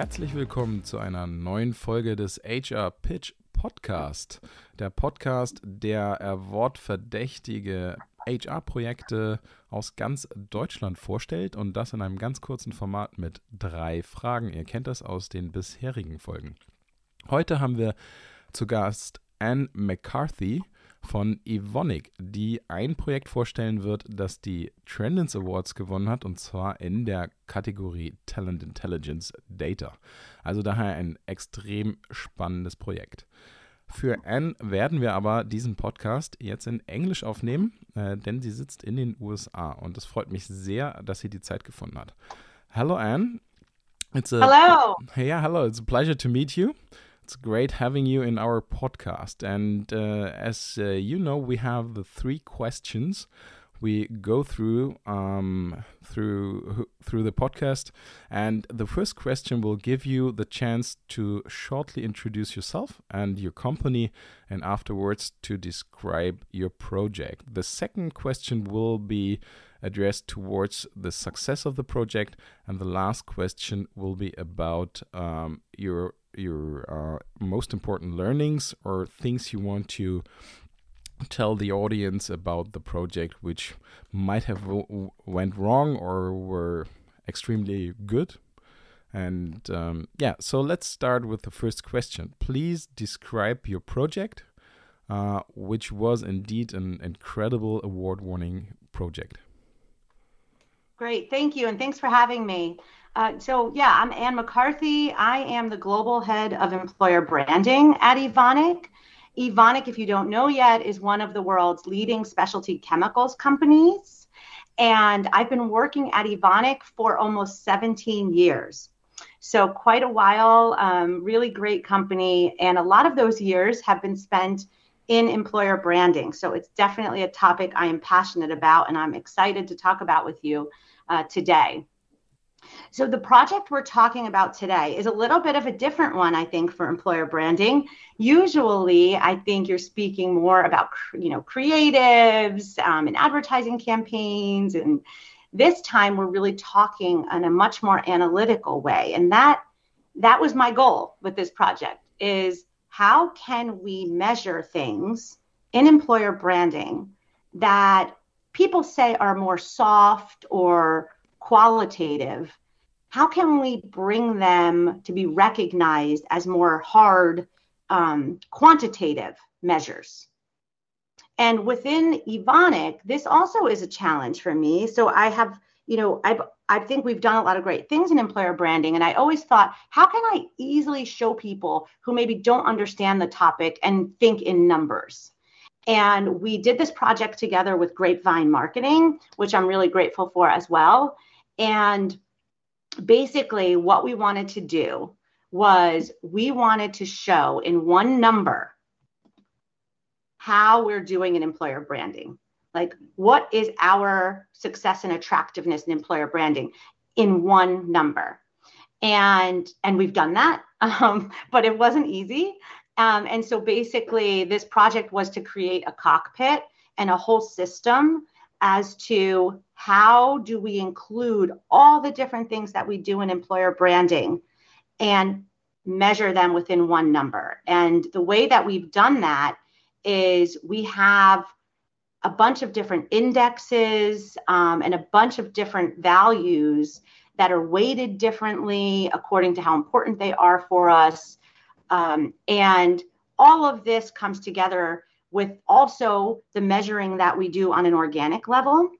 Herzlich willkommen zu einer neuen Folge des HR Pitch Podcast. Der Podcast, der wortverdächtige HR-Projekte aus ganz Deutschland vorstellt und das in einem ganz kurzen Format mit drei Fragen. Ihr kennt das aus den bisherigen Folgen. Heute haben wir zu Gast Anne McCarthy von Evonik, die ein Projekt vorstellen wird, das die Trendance Awards gewonnen hat, und zwar in der Kategorie Talent Intelligence Data. Also daher ein extrem spannendes Projekt. Für Anne werden wir aber diesen Podcast jetzt in Englisch aufnehmen, äh, denn sie sitzt in den USA und es freut mich sehr, dass sie die Zeit gefunden hat. Hello, Anne. It's a, hello. Yeah, hello. It's a pleasure to meet you. It's great having you in our podcast. And uh, as uh, you know, we have the three questions we go through um, through through the podcast. And the first question will give you the chance to shortly introduce yourself and your company, and afterwards to describe your project. The second question will be addressed towards the success of the project, and the last question will be about um, your your uh, most important learnings or things you want to tell the audience about the project which might have went wrong or were extremely good? And um, yeah so let's start with the first question. Please describe your project uh, which was indeed an incredible award-winning project. Great. Thank you and thanks for having me uh, so yeah, I'm Anne McCarthy. I am the global head of employer branding at Evonik. Evonik, if you don't know yet, is one of the world's leading specialty chemicals companies. And I've been working at Evonik for almost 17 years. So quite a while, um, really great company. And a lot of those years have been spent in employer branding. So it's definitely a topic I am passionate about and I'm excited to talk about with you uh, today. So the project we're talking about today is a little bit of a different one, I think, for employer branding. Usually, I think you're speaking more about, you know, creatives um, and advertising campaigns, and this time we're really talking in a much more analytical way, and that that was my goal with this project is how can we measure things in employer branding that people say are more soft or qualitative, how can we bring them to be recognized as more hard um, quantitative measures? And within Evonik, this also is a challenge for me. So I have, you know, I've I think we've done a lot of great things in employer branding. And I always thought, how can I easily show people who maybe don't understand the topic and think in numbers? And we did this project together with Grapevine Marketing, which I'm really grateful for as well. And basically, what we wanted to do was we wanted to show in one number how we're doing in employer branding. Like, what is our success and attractiveness in employer branding in one number? And and we've done that, um, but it wasn't easy. Um, and so basically, this project was to create a cockpit and a whole system as to how do we include all the different things that we do in employer branding and measure them within one number. And the way that we've done that is we have a bunch of different indexes um, and a bunch of different values that are weighted differently according to how important they are for us. Um, and all of this comes together with also the measuring that we do on an organic level.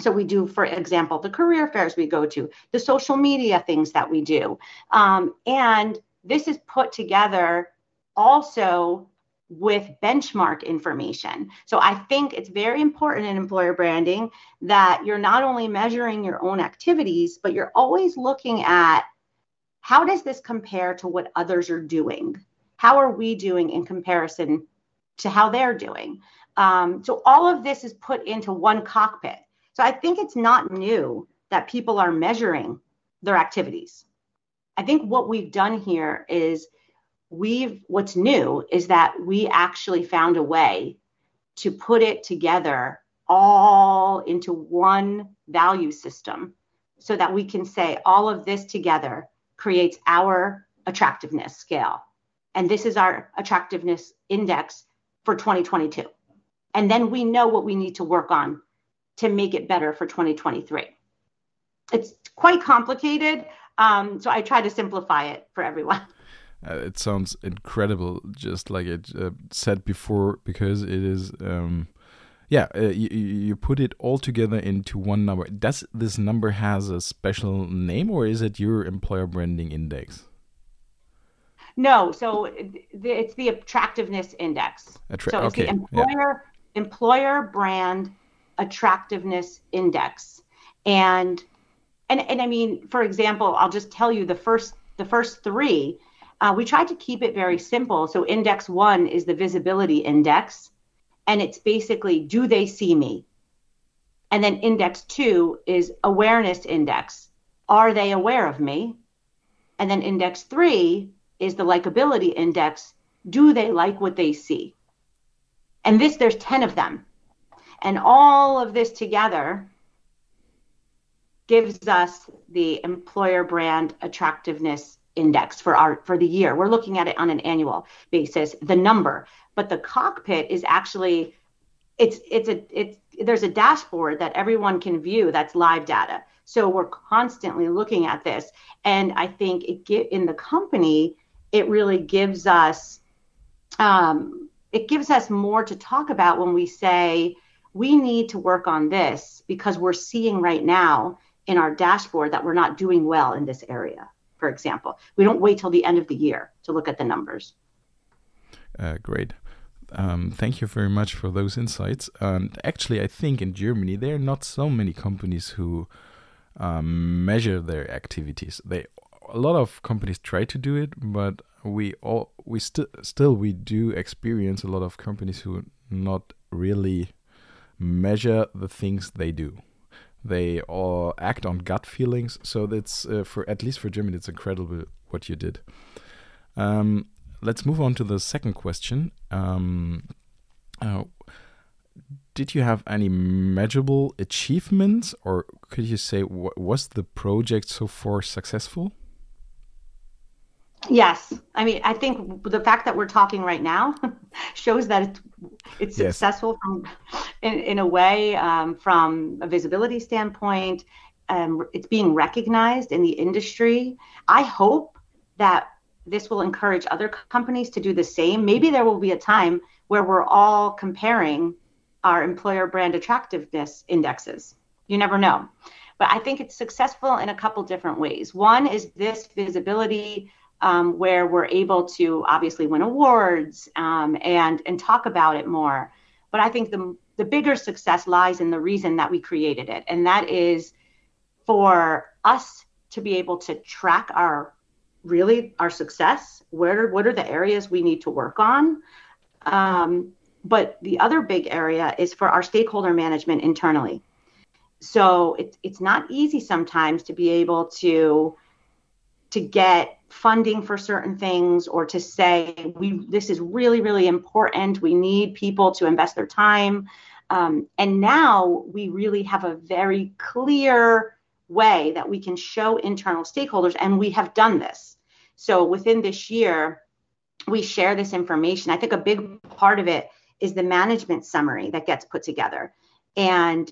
So we do, for example, the career fairs we go to, the social media things that we do. Um, and this is put together also with benchmark information. So I think it's very important in employer branding that you're not only measuring your own activities, but you're always looking at how does this compare to what others are doing? How are we doing in comparison to how they're doing. Um, so all of this is put into one cockpit. So I think it's not new that people are measuring their activities. I think what we've done here is we've what's new is that we actually found a way to put it together all into one value system so that we can say all of this together creates our attractiveness scale. And this is our attractiveness index for 2022. And then we know what we need to work on to make it better for 2023. It's quite complicated. Um, so I try to simplify it for everyone. Uh, it sounds incredible, just like it uh, said before, because it is. Um, yeah, uh, you, you put it all together into one number. Does this number has a special name, or is it your employer branding index? No, so it's the attractiveness index. Attra- so it's okay. the employer yeah. employer brand attractiveness index, and and and I mean, for example, I'll just tell you the first the first three. Uh, we tried to keep it very simple. So index one is the visibility index, and it's basically do they see me? And then index two is awareness index. Are they aware of me? And then index three is the likability index. Do they like what they see? And this, there's 10 of them. And all of this together gives us the employer brand attractiveness index for our for the year. We're looking at it on an annual basis, the number. But the cockpit is actually it's it's a it's there's a dashboard that everyone can view that's live data. So we're constantly looking at this. And I think it get in the company, it really gives us um, it gives us more to talk about when we say we need to work on this because we're seeing right now in our dashboard that we're not doing well in this area, for example. We don't wait till the end of the year to look at the numbers. Uh, great. Um, thank you very much for those insights. And actually, I think in Germany there are not so many companies who um, measure their activities. They a lot of companies try to do it, but we all we still still we do experience a lot of companies who not really measure the things they do they all act on gut feelings. So that's uh, for at least for Germany, it's incredible what you did. Um, let's move on to the second question. Um, uh, did you have any measurable achievements, or could you say was the project so far successful? Yes, I mean, I think the fact that we're talking right now shows that it's, it's yes. successful from, in, in a way, um, from a visibility standpoint. Um, it's being recognized in the industry. I hope that this will encourage other companies to do the same. Maybe there will be a time where we're all comparing our employer brand attractiveness indexes. You never know. But I think it's successful in a couple different ways. One is this visibility um, where we're able to obviously win awards um, and and talk about it more. But I think the the bigger success lies in the reason that we created it, and that is for us to be able to track our really our success. Where what are the areas we need to work on? Um, but the other big area is for our stakeholder management internally. So it's it's not easy sometimes to be able to to get funding for certain things or to say we this is really really important. We need people to invest their time. Um, and now we really have a very clear way that we can show internal stakeholders and we have done this. So within this year we share this information. I think a big part of it is the management summary that gets put together. And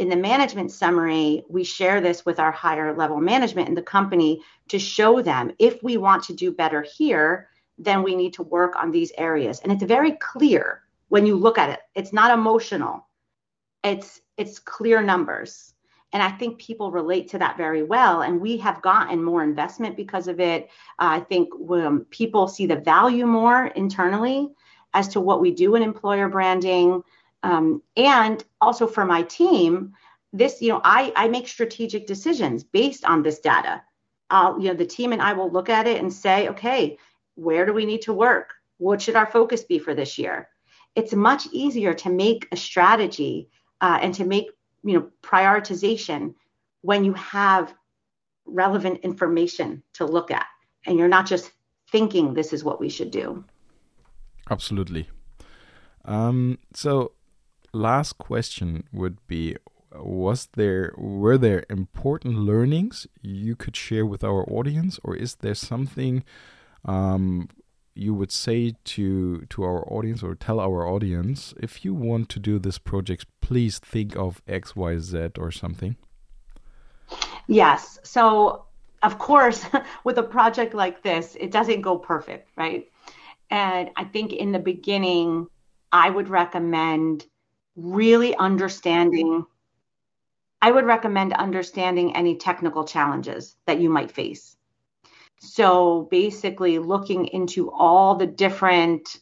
in the management summary, we share this with our higher level management in the company to show them if we want to do better here, then we need to work on these areas. And it's very clear when you look at it. It's not emotional. It's it's clear numbers. And I think people relate to that very well. And we have gotten more investment because of it. Uh, I think um, people see the value more internally as to what we do in employer branding. Um, and also for my team, this, you know, I, I make strategic decisions based on this data. You know, the team and I will look at it and say, okay, where do we need to work? What should our focus be for this year? It's much easier to make a strategy uh, and to make, you know, prioritization when you have relevant information to look at and you're not just thinking this is what we should do. Absolutely. Um, so last question would be was there were there important learnings you could share with our audience, or is there something um, you would say to to our audience or tell our audience if you want to do this project, please think of X, Y, Z or something? Yes. So of course, with a project like this, it doesn't go perfect, right? And I think in the beginning, I would recommend really understanding. I would recommend understanding any technical challenges that you might face. So basically, looking into all the different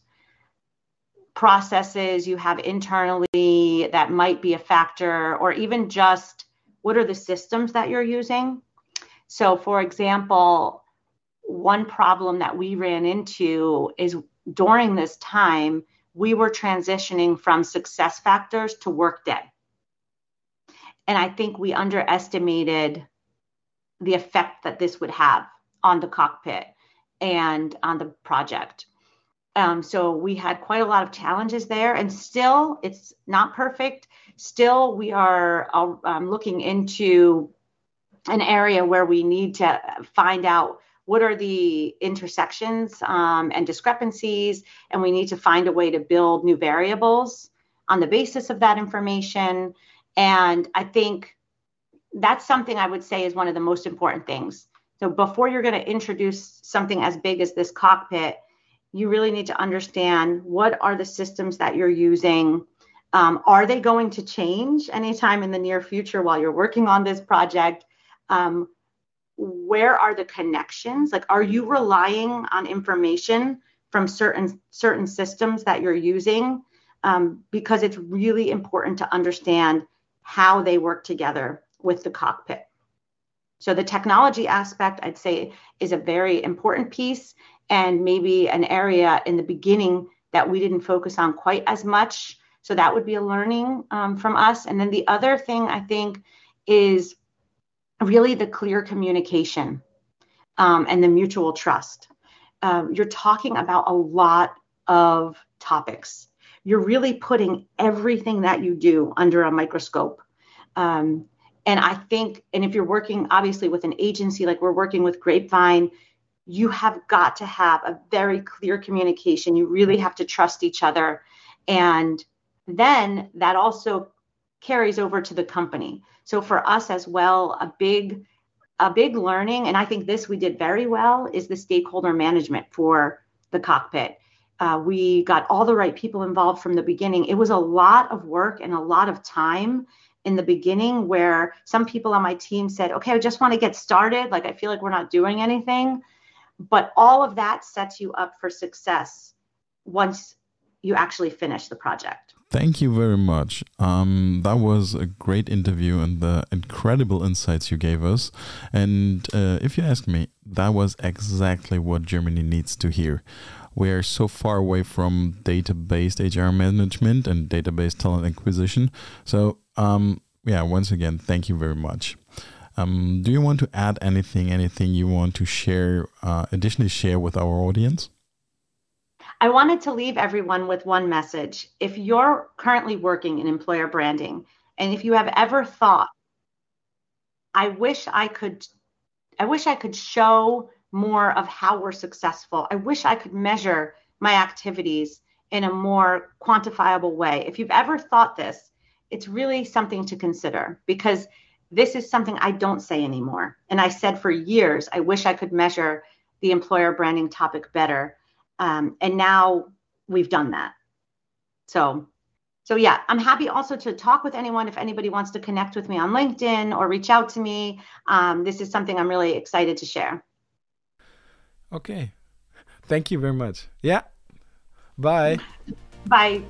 processes you have internally that might be a factor, or even just what are the systems that you're using. So, for example, one problem that we ran into is during this time, we were transitioning from SuccessFactors to Workday. And I think we underestimated the effect that this would have on the cockpit and on the project. Um, so we had quite a lot of challenges there, and still it's not perfect. Still, we are um, looking into an area where we need to find out what are the intersections um, and discrepancies, and we need to find a way to build new variables on the basis of that information. And I think that's something I would say is one of the most important things. So before you're going to introduce something as big as this cockpit, you really need to understand what are the systems that you're using. Um, are they going to change anytime in the near future while you're working on this project? Um, where are the connections? Like are you relying on information from certain certain systems that you're using? Um, because it's really important to understand how they work together with the cockpit. So the technology aspect i'd say is a very important piece and maybe an area in the beginning that we didn't focus on quite as much. So that would be a learning um, from us. And then the other thing i think is really the clear communication um, and the mutual trust. Um, you're talking about a lot of topics. You're really putting everything that you do under a microscope. Um, and I think, and if you're working obviously with an agency like we're working with Grapevine, you have got to have a very clear communication. You really have to trust each other. And then that also carries over to the company. So for us as well, a big a big learning, and I think this we did very well, is the stakeholder management for the cockpit. Uh, we got all the right people involved from the beginning. It was a lot of work and a lot of time in the beginning where some people on my team said, okay, I just want to get started. Like, I feel like we're not doing anything. But all of that sets you up for success once you actually finish the project. Thank you very much. Um, that was a great interview and the incredible insights you gave us. And uh, if you ask me, that was exactly what Germany needs to hear. We are so far away from data-based HR management and data-based talent acquisition. So, um, yeah, once again, thank you very much. Um, do you want to add anything, anything you want to share, uh, additionally share with our audience? I wanted to leave everyone with one message. If you're currently working in employer branding, and if you have ever thought, I wish I could, I wish I could show more of how we're successful. I wish I could measure my activities in a more quantifiable way. If you've ever thought this, it's really something to consider because this is something I don't say anymore. And I said for years, I wish I could measure the employer branding topic better. Um, and now we've done that. So, so yeah, I'm happy also to talk with anyone if anybody wants to connect with me on LinkedIn or reach out to me. Um, this is something I'm really excited to share. Okay. Thank you very much. Yeah. Bye. Bye.